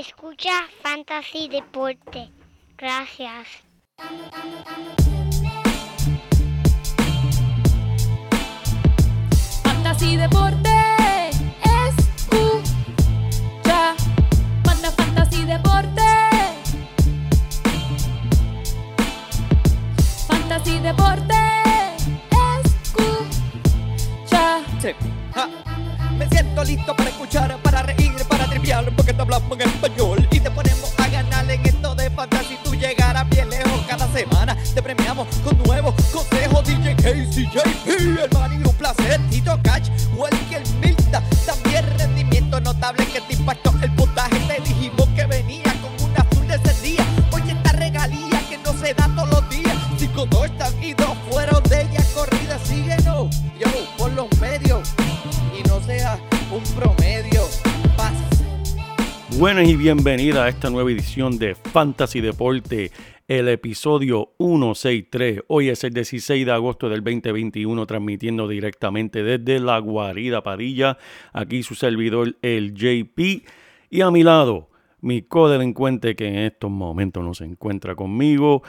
Escucha Fantasy Deporte. Gracias. Fantasy Deporte. Escucha. Manda Fantasy Deporte. Fantasy Deporte. Escucha. Sí. Listo para escuchar, para reír, para triviar, porque te hablamos en español y te ponemos a ganar en esto de fantasy. Tú llegarás bien lejos cada semana. Te premiamos con nuevos consejos. DJ Casey, JP, el man un placer. Tito Cash, Welker Milta. También rendimiento notable que te impactó el puntaje. Buenas y bienvenida a esta nueva edición de Fantasy Deporte, el episodio 163. Hoy es el 16 de agosto del 2021, transmitiendo directamente desde la guarida Padilla. Aquí su servidor, el JP. Y a mi lado, mi codelincuente que en estos momentos no se encuentra conmigo.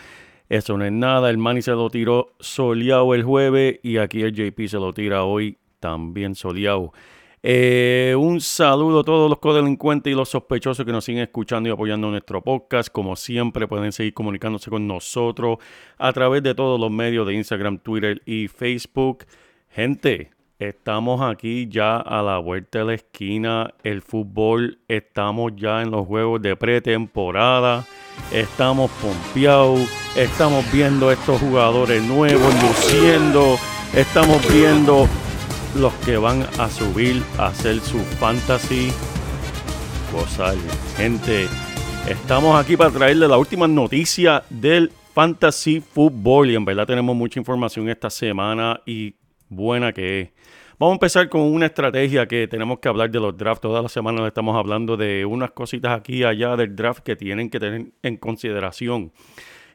Eso no es nada, el Manny se lo tiró soleado el jueves y aquí el JP se lo tira hoy también soleado. Eh, un saludo a todos los codelincuentes y los sospechosos que nos siguen escuchando y apoyando nuestro podcast. Como siempre, pueden seguir comunicándose con nosotros a través de todos los medios de Instagram, Twitter y Facebook. Gente, estamos aquí ya a la vuelta de la esquina. El fútbol, estamos ya en los juegos de pretemporada. Estamos pompeados. Estamos viendo estos jugadores nuevos luciendo. Estamos viendo los que van a subir a hacer su fantasy gozar. Gente, estamos aquí para traerle la última noticia del fantasy fútbol y en verdad tenemos mucha información esta semana y buena que es. Vamos a empezar con una estrategia que tenemos que hablar de los drafts. Todas las semanas estamos hablando de unas cositas aquí y allá del draft que tienen que tener en consideración.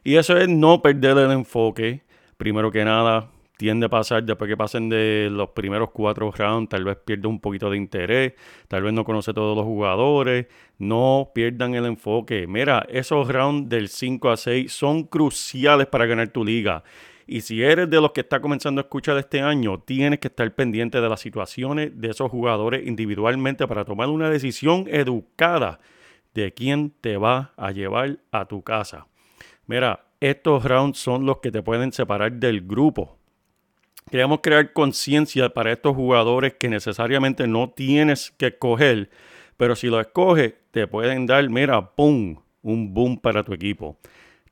Y eso es no perder el enfoque. Primero que nada, tiende a pasar después que pasen de los primeros cuatro rounds, tal vez pierda un poquito de interés, tal vez no conoce todos los jugadores, no pierdan el enfoque. Mira, esos rounds del 5 a 6 son cruciales para ganar tu liga. Y si eres de los que está comenzando a escuchar este año, tienes que estar pendiente de las situaciones de esos jugadores individualmente para tomar una decisión educada de quién te va a llevar a tu casa. Mira, estos rounds son los que te pueden separar del grupo. Queremos crear conciencia para estos jugadores que necesariamente no tienes que escoger, pero si lo escoges, te pueden dar, mira, ¡pum! Un boom para tu equipo.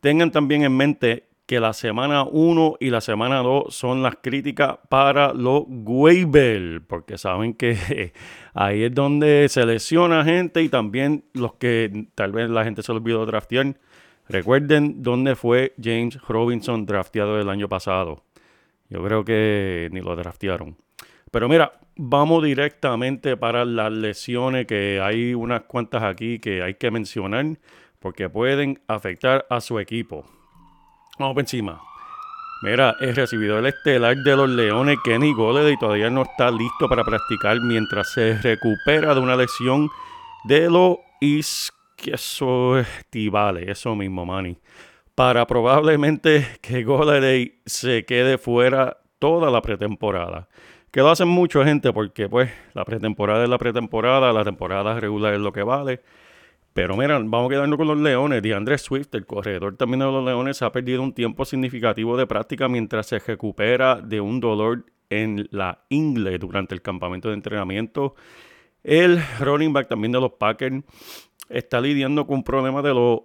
Tengan también en mente que la semana 1 y la semana 2 son las críticas para los waiver, porque saben que ahí es donde se lesiona gente y también los que tal vez la gente se olvidó draftear. Recuerden dónde fue James Robinson drafteado el año pasado. Yo creo que ni lo draftearon. Pero mira, vamos directamente para las lesiones, que hay unas cuantas aquí que hay que mencionar porque pueden afectar a su equipo. Vamos por encima. Mira, el estelar de los Leones, Kenny Golladay, todavía no está listo para practicar mientras se recupera de una lesión de los isquiostivales. Eso mismo, Manny para probablemente que Golladay se quede fuera toda la pretemporada. Que lo hacen mucho gente porque pues la pretemporada es la pretemporada, la temporada regular es lo que vale. Pero mira, vamos a quedarnos con los Leones. DeAndre Swift, el corredor también de los Leones, ha perdido un tiempo significativo de práctica mientras se recupera de un dolor en la ingle durante el campamento de entrenamiento. El running back también de los Packers está lidiando con un problema de los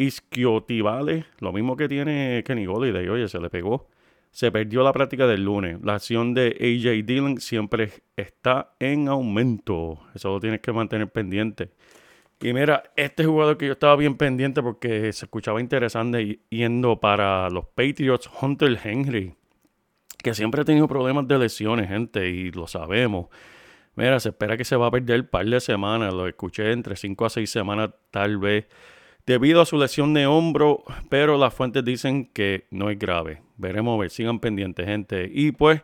isquiotibales, lo mismo que tiene Kenny Golladay, oye, se le pegó. Se perdió la práctica del lunes. La acción de AJ Dillon siempre está en aumento. Eso lo tienes que mantener pendiente. Y mira, este jugador que yo estaba bien pendiente porque se escuchaba interesante yendo para los Patriots, Hunter Henry, que siempre ha tenido problemas de lesiones, gente, y lo sabemos. Mira, se espera que se va a perder un par de semanas. Lo escuché entre 5 a 6 semanas, tal vez debido a su lesión de hombro, pero las fuentes dicen que no es grave. Veremos a ver, sigan pendientes, gente. Y pues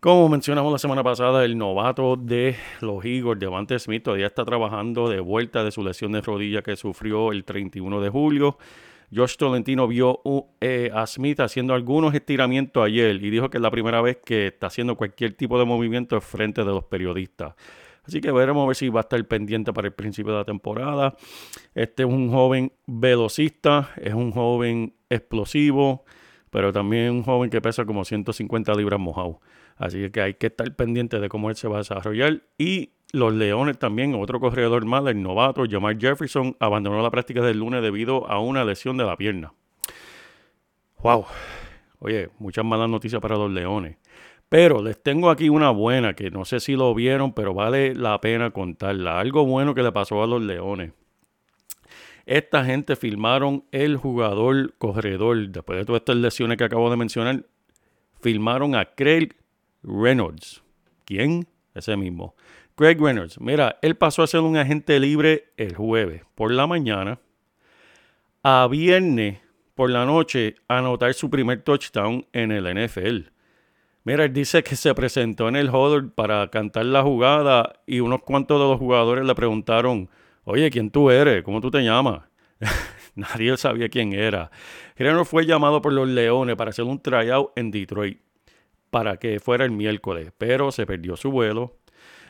Como mencionamos la semana pasada, el novato de los Eagles, Devante Smith, todavía está trabajando de vuelta de su lesión de rodilla que sufrió el 31 de julio. Josh Tolentino vio uh, eh, a Smith haciendo algunos estiramientos ayer y dijo que es la primera vez que está haciendo cualquier tipo de movimiento frente de los periodistas. Así que veremos a ver si va a estar pendiente para el principio de la temporada. Este es un joven velocista, es un joven explosivo, pero también un joven que pesa como 150 libras mojado. Así que hay que estar pendiente de cómo él se va a desarrollar. Y los Leones también, otro corredor más, el novato Jamar Jefferson, abandonó la práctica del lunes debido a una lesión de la pierna. Wow. Oye, muchas malas noticias para los Leones. Pero les tengo aquí una buena que no sé si lo vieron, pero vale la pena contarla. Algo bueno que le pasó a los Leones. Esta gente filmaron el jugador corredor, después de todas estas lesiones que acabo de mencionar, filmaron a Craig Reynolds. ¿Quién? Ese mismo. Craig Reynolds. Mira, él pasó a ser un agente libre el jueves por la mañana. A viernes por la noche anotar su primer touchdown en el NFL. Mira, él dice que se presentó en el huddle para cantar la jugada y unos cuantos de los jugadores le preguntaron, oye, ¿quién tú eres? ¿Cómo tú te llamas? Nadie sabía quién era. Gerano fue llamado por los Leones para hacer un tryout en Detroit para que fuera el miércoles, pero se perdió su vuelo.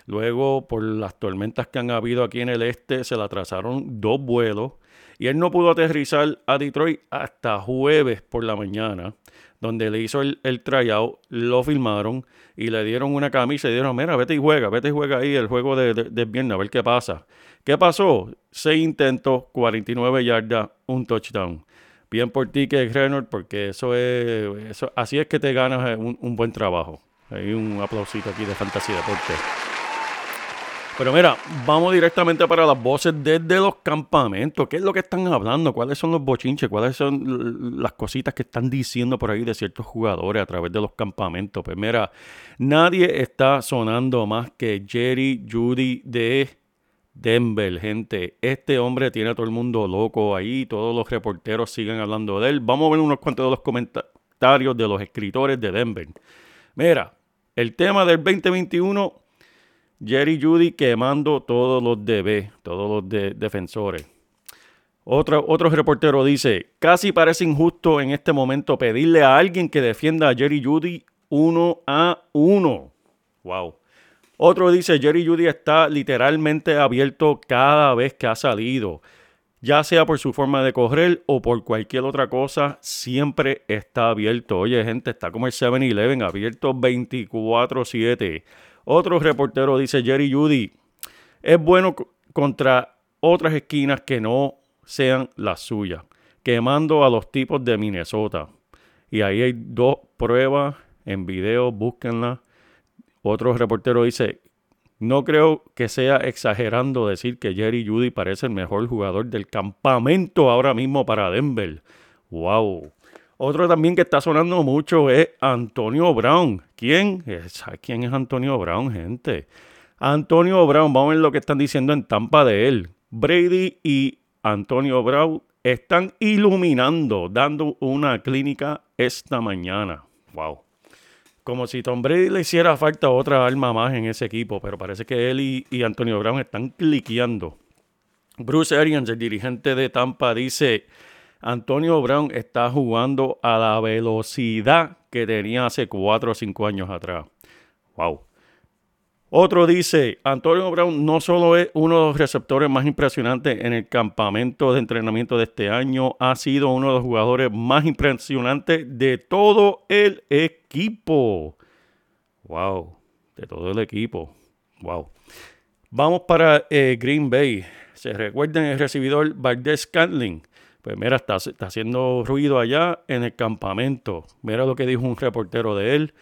Luego, por las tormentas que han habido aquí en el este, se le atrasaron dos vuelos y él no pudo aterrizar a Detroit hasta jueves por la mañana donde le hizo el, tryout, lo filmaron y le dieron una camisa y dijeron, mira, vete y juega, vete y juega ahí el juego de, de, viernes, a ver qué pasa. ¿Qué pasó? Seis intentos, 49 yardas, un touchdown. Bien por ti, que Reynolds, porque eso es, eso, así es que te ganas un, un buen trabajo. Hay un aplausito aquí de Fantasía Deporte. Pero mira, vamos directamente para las voces desde los campamentos. ¿Qué es lo que están hablando? ¿Cuáles son los bochinches? ¿Cuáles son las cositas que están diciendo por ahí de ciertos jugadores a través de los campamentos? Pues mira, nadie está sonando más que Jerry Judy de Denver, gente. Este hombre tiene a todo el mundo loco ahí. Todos los reporteros siguen hablando de él. Vamos a ver unos cuantos de los comentarios de los escritores de Denver. Mira, el tema del 2021 Jerry Judy quemando todos los DB, todos los defensores. Otro, otro reportero dice, casi parece injusto en este momento pedirle a alguien que defienda a Jerry Judy uno a uno. Wow. Otro dice, Jerry Judy está literalmente abierto cada vez que ha salido. Ya sea por su forma de correr o por cualquier otra cosa, siempre está abierto. Oye, gente, está como el 7-Eleven, abierto 24-7. Otro reportero dice, Jerry Judy, es bueno contra otras esquinas que no sean las suyas, quemando a los tipos de Minnesota. Y ahí hay dos pruebas en video, búsquenla. Otro reportero dice, no creo que sea exagerando decir que Jerry Judy parece el mejor jugador del campamento ahora mismo para Denver. ¡Wow! Otro también que está sonando mucho es Antonio Brown. ¿Quién? ¿Quién es Antonio Brown, gente? Antonio Brown, vamos a ver lo que están diciendo en Tampa de él. Brady y Antonio Brown están iluminando, dando una clínica esta mañana. Wow. Como si Tom Brady le hiciera falta otra alma más en ese equipo, pero parece que él y, y Antonio Brown están cliqueando. Bruce Arians, el dirigente de Tampa, dice Antonio Brown está jugando a la velocidad que tenía hace 4 o 5 años atrás. Wow. Otro dice, Antonio Brown no solo es uno de los receptores más impresionantes en el campamento de entrenamiento de este año, ha sido uno de los jugadores más impresionantes de todo el equipo. Wow, de todo el equipo. Wow. Vamos para eh, Green Bay. Se recuerdan el recibidor Valdez Scantling pues mira, está, haciendo ruido allá en el campamento. Mira lo que dijo un reportero de él.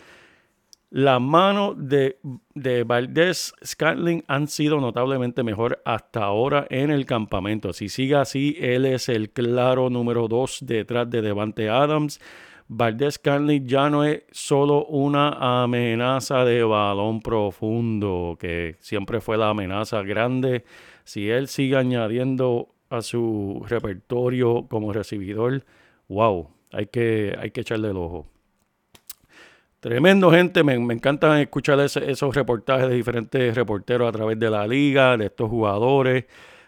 Las manos de, de Valdés Scantling han sido notablemente mejor hasta ahora en el campamento. Si sigue así, él es el claro número dos detrás de Devante Adams. Valdés Scantling ya no es solo una amenaza de balón profundo, que siempre fue la amenaza grande. Si él sigue añadiendo a su repertorio como recibidor, wow, hay que, hay que echarle el ojo. Tremendo, gente. Me, me encanta escuchar esos reportajes de diferentes reporteros a través de la liga, de estos jugadores.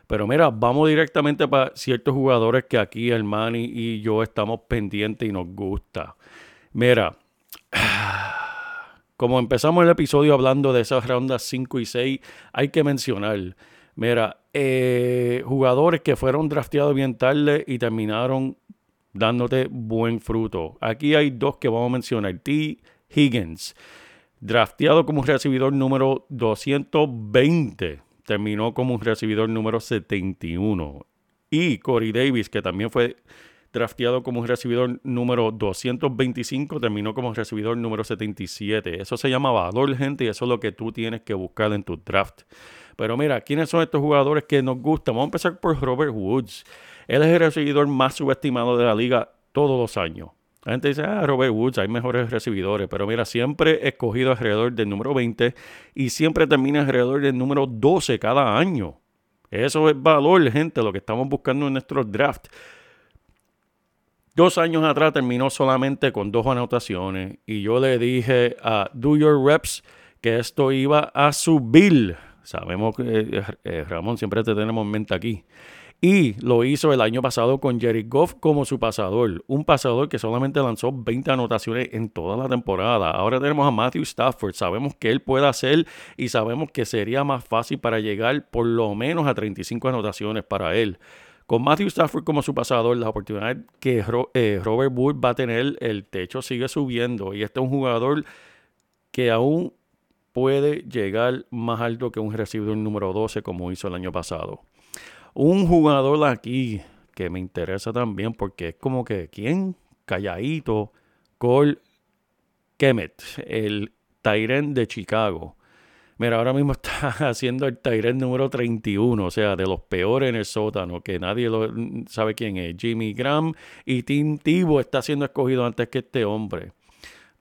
Pero mira, vamos directamente para ciertos jugadores que aquí el Manny y yo estamos pendientes y nos gusta. Mira, como empezamos el episodio hablando de esas rondas 5 y 6, hay que mencionar, mira, eh, jugadores que fueron drafteados bien tarde y terminaron dándote buen fruto. Aquí hay dos que vamos a mencionar. T. Higgins, drafteado como recibidor número 220, terminó como un recibidor número 71. Y Corey Davis, que también fue drafteado como un recibidor número 225, terminó como recibidor número 77. Eso se llama valor, gente, y eso es lo que tú tienes que buscar en tu draft. Pero mira, ¿quiénes son estos jugadores que nos gustan? Vamos a empezar por Robert Woods. Él es el recibidor más subestimado de la liga todos los años. La gente dice, ah, Robert Woods, hay mejores recibidores. Pero mira, siempre escogido alrededor del número 20 y siempre termina alrededor del número 12 cada año. Eso es valor, gente, lo que estamos buscando en nuestro draft. Dos años atrás terminó solamente con dos anotaciones y yo le dije a Do Your Reps que esto iba a subir. Sabemos que eh, eh, Ramón siempre te tenemos en mente aquí. Y lo hizo el año pasado con Jerry Goff como su pasador. Un pasador que solamente lanzó 20 anotaciones en toda la temporada. Ahora tenemos a Matthew Stafford. Sabemos que él puede hacer y sabemos que sería más fácil para llegar por lo menos a 35 anotaciones para él. Con Matthew Stafford como su pasador, la oportunidad que eh, Robert Wood va a tener, el techo sigue subiendo. Y este es un jugador que aún puede llegar más alto que un recibidor número 12 como hizo el año pasado. Un jugador aquí que me interesa también porque es como que, ¿quién? Calladito, Cole Kemet, el Tyren de Chicago. Mira, ahora mismo está haciendo el Tyren número 31, o sea, de los peores en el sótano, que nadie lo, sabe quién es. Jimmy Graham y Tim Tebow está siendo escogido antes que este hombre.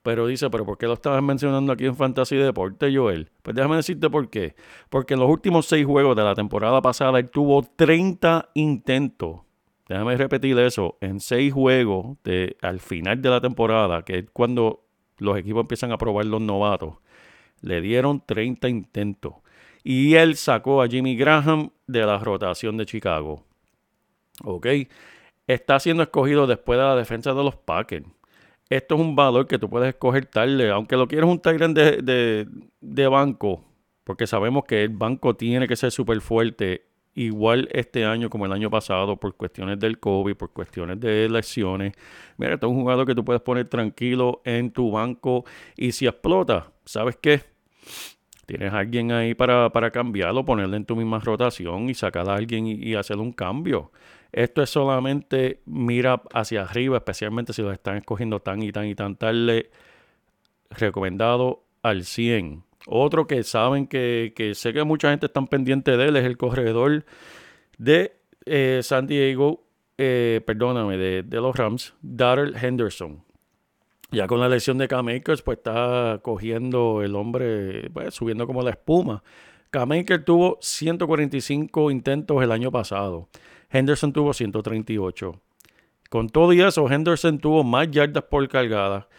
Pero dice, ¿pero por qué lo estabas mencionando aquí en Fantasy Deporte, Joel? Pues déjame decirte por qué. Porque en los últimos seis juegos de la temporada pasada él tuvo 30 intentos. Déjame repetir eso. En seis juegos de, al final de la temporada, que es cuando los equipos empiezan a probar los novatos, le dieron 30 intentos. Y él sacó a Jimmy Graham de la rotación de Chicago. ¿Ok? Está siendo escogido después de la defensa de los Packers esto es un valor que tú puedes escoger tarde, aunque lo quieras un Tyrant de, de, de, banco, porque sabemos que el banco tiene que ser súper fuerte, igual este año como el año pasado, por cuestiones del COVID, por cuestiones de lesiones. Mira, este es un jugador que tú puedes poner tranquilo en tu banco y si explota, ¿sabes qué? Tienes a alguien ahí para, para cambiarlo, ponerle en tu misma rotación y sacar a alguien y, y hacer un cambio. Esto es solamente mira hacia arriba, especialmente si los están escogiendo tan y tan y tan tarde. Recomendado al 100. Otro que saben que, que sé que mucha gente está pendiente de él es el corredor de eh, San Diego, eh, perdóname, de, de, los Rams, Darrell Henderson. Ya con la lesión de K-Makers, pues está cogiendo el hombre, pues, subiendo como la espuma. K-Maker tuvo 145 intentos el año pasado. Henderson tuvo 138. Con todo y eso, Henderson tuvo más yardas por cargada,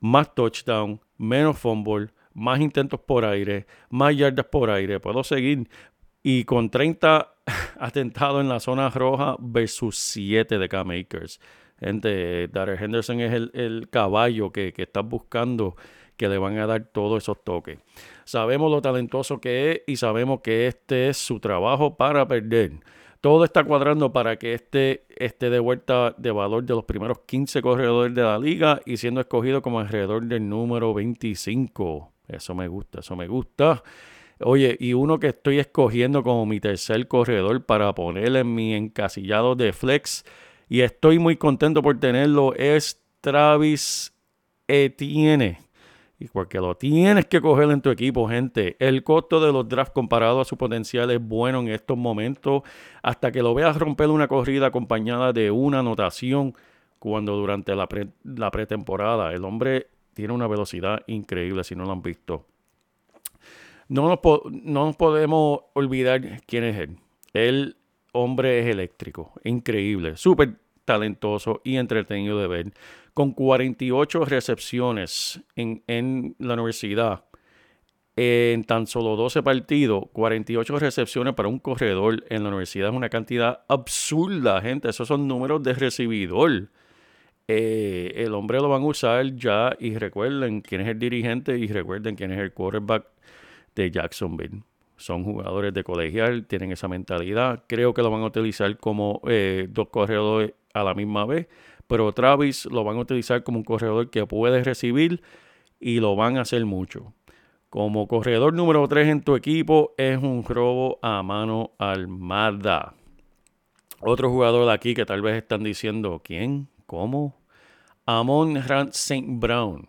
más touchdown, menos fumble, más intentos por aire, más yardas por aire. Puedo seguir. Y con 30 atentados en la zona roja versus 7 de K-Makers. Gente, Darrell Henderson es el, el caballo que, que estás buscando que le van a dar todos esos toques. Sabemos lo talentoso que es y sabemos que este es su trabajo para perder todo está cuadrando para que este esté de vuelta de valor de los primeros 15 corredores de la liga y siendo escogido como alrededor del número 25. Eso me gusta, eso me gusta. Oye, y uno que estoy escogiendo como mi tercer corredor para ponerle en mi encasillado de flex y estoy muy contento por tenerlo es Travis Etienne. Y porque lo tienes que coger en tu equipo, gente. El costo de los drafts comparado a su potencial es bueno en estos momentos. Hasta que lo veas romper una corrida acompañada de una anotación cuando durante la, pre, la pretemporada. El hombre tiene una velocidad increíble si no lo han visto. No nos, no nos podemos olvidar quién es él. El hombre es eléctrico. Increíble. Súper talentoso y entretenido de ver. Con 48 recepciones en, la universidad, en tan solo 12 partidos, 48 recepciones para un corredor en la universidad es una cantidad absurda, gente. Esos son números de recibidor. Eh, el hombre lo van a usar ya y recuerden quién es el dirigente y recuerden quién es el quarterback de Jacksonville. Son jugadores de colegial, tienen esa mentalidad. Creo que lo van a utilizar como eh, dos corredores a la misma vez, pero Travis lo van a utilizar como un corredor que puede recibir y lo van a hacer mucho. Como corredor número 3 en tu equipo es un robo a mano armada. Otro jugador de aquí que tal vez están diciendo, ¿quién? ¿Cómo? Amon Ran St. Brown.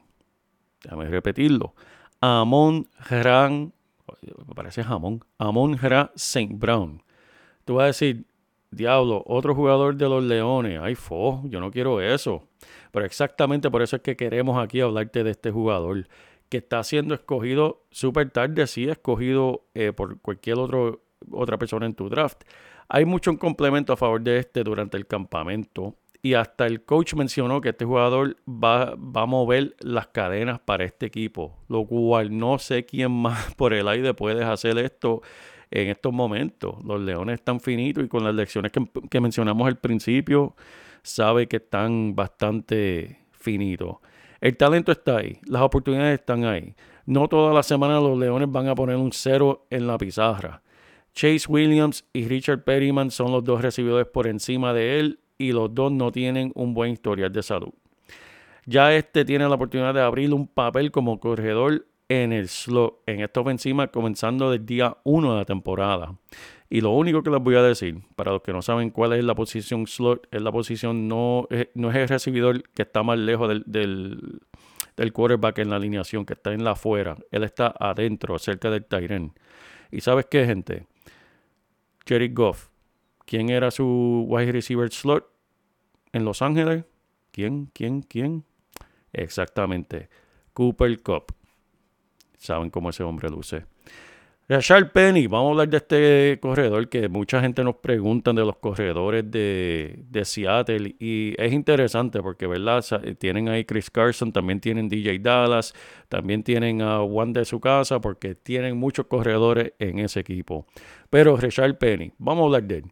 Déjame repetirlo. Amon Ran, me parece jamón. Amon Ran St. Brown. Tú vas a decir, diablo, otro jugador de los Leones. Ay, fo, yo no quiero eso. Pero exactamente por eso es que queremos aquí hablarte de este jugador que está siendo escogido súper tarde, sí, escogido eh, por cualquier otro, otra persona en tu draft. Hay mucho en complemento a favor de este durante el campamento. Y hasta el coach mencionó que este jugador va, va, a mover las cadenas para este equipo. Lo cual no sé quién más por el aire puede hacer esto en estos momentos. Los Leones están finitos y con las lecciones que, mencionamos al principio, sabe que están bastante finitos. El talento está ahí, las oportunidades están ahí. No toda la semana los Leones van a poner un cero en la pizarra. Chase Williams y Richard Perryman son los dos recibidores por encima de él y los dos no tienen un buen historial de salud. Ya este tiene la oportunidad de abrir un papel como corredor en el slot, en esta ofensiva comenzando del día 1 de la temporada. Y lo único que les voy a decir, para los que no saben cuál es la posición slot, es la posición, no, es, no es el recibidor que está más lejos del, del, del, quarterback en la alineación, que está en la afuera. Él está adentro, cerca del Tyren. ¿Y sabes qué, gente? Jerry Goff. ¿Quién era su wide receiver slot en Los Ángeles? ¿Quién? ¿Quién? ¿Quién? Exactamente. Cooper Cup. Saben cómo ese hombre luce. Rashard Penny, vamos a hablar de este corredor que mucha gente nos pregunta de los corredores de, Seattle y es interesante porque, ¿verdad? Tienen ahí Chris Carson, también tienen DJ Dallas, también tienen a Juan de su casa porque tienen muchos corredores en ese equipo. Pero Rashard Penny, vamos a hablar de él.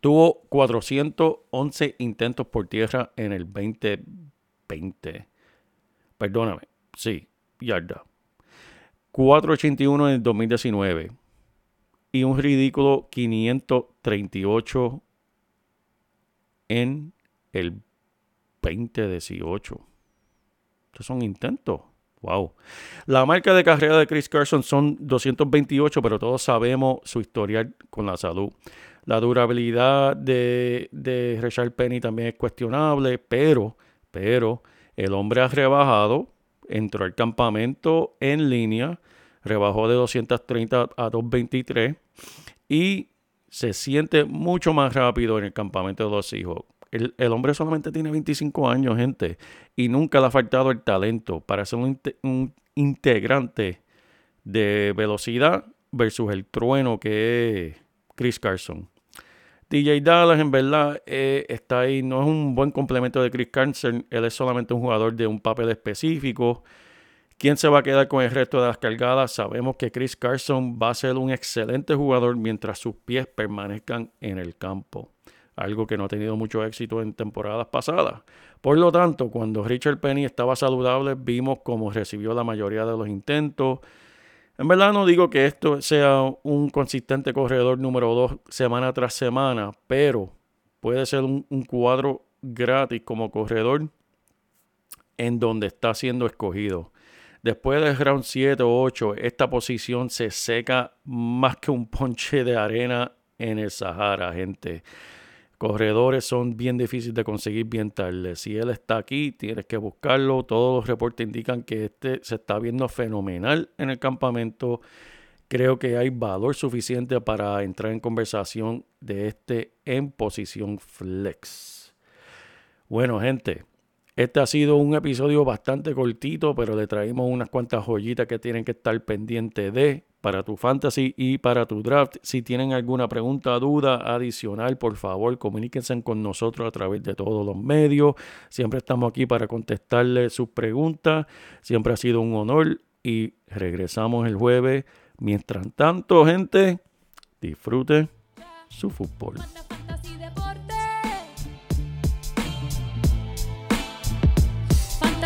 Tuvo 411 intentos por tierra en el 2020. Perdóname, sí, yarda. 481 en el 2019 y un ridículo 538 en el 2018. Estos son intentos. Wow. La marca de carrera de Chris Carson son 228, pero todos sabemos su historial con la salud. La durabilidad de, de Richard Penny también es cuestionable, pero, pero el hombre ha rebajado entró al campamento en línea, rebajó de 230 a 223 y se siente mucho más rápido en el campamento de los hijos. El, el, hombre solamente tiene 25 años, gente, y nunca le ha faltado el talento para ser un, un integrante de velocidad versus el trueno que es Chris Carson. DJ Dallas, en verdad, eh, está ahí. No es un buen complemento de Chris Carson. Él es solamente un jugador de un papel específico. ¿Quién se va a quedar con el resto de las cargadas? Sabemos que Chris Carson va a ser un excelente jugador mientras sus pies permanezcan en el campo. Algo que no ha tenido mucho éxito en temporadas pasadas. Por lo tanto, cuando Richard Penny estaba saludable, vimos cómo recibió la mayoría de los intentos. En verdad no digo que esto sea un consistente corredor número 2 semana tras semana, pero puede ser un, cuadro gratis como corredor en donde está siendo escogido. Después del round 7 o 8, esta posición se seca más que un ponche de arena en el Sahara, gente corredores son bien difíciles de conseguir bien tarde. Si él está aquí, tienes que buscarlo. Todos los reportes indican que este se está viendo fenomenal en el campamento. Creo que hay valor suficiente para entrar en conversación de este en posición flex. Bueno, gente, Este ha sido un episodio bastante cortito, pero le traímos unas cuantas joyitas que tienen que estar pendientes de para tu fantasy y para tu draft. Si tienen alguna pregunta, duda adicional, por favor, comuníquense con nosotros a través de todos los medios. Siempre estamos aquí para contestarle sus preguntas. Siempre ha sido un honor y regresamos el jueves. Mientras tanto, gente, disfrute su fútbol.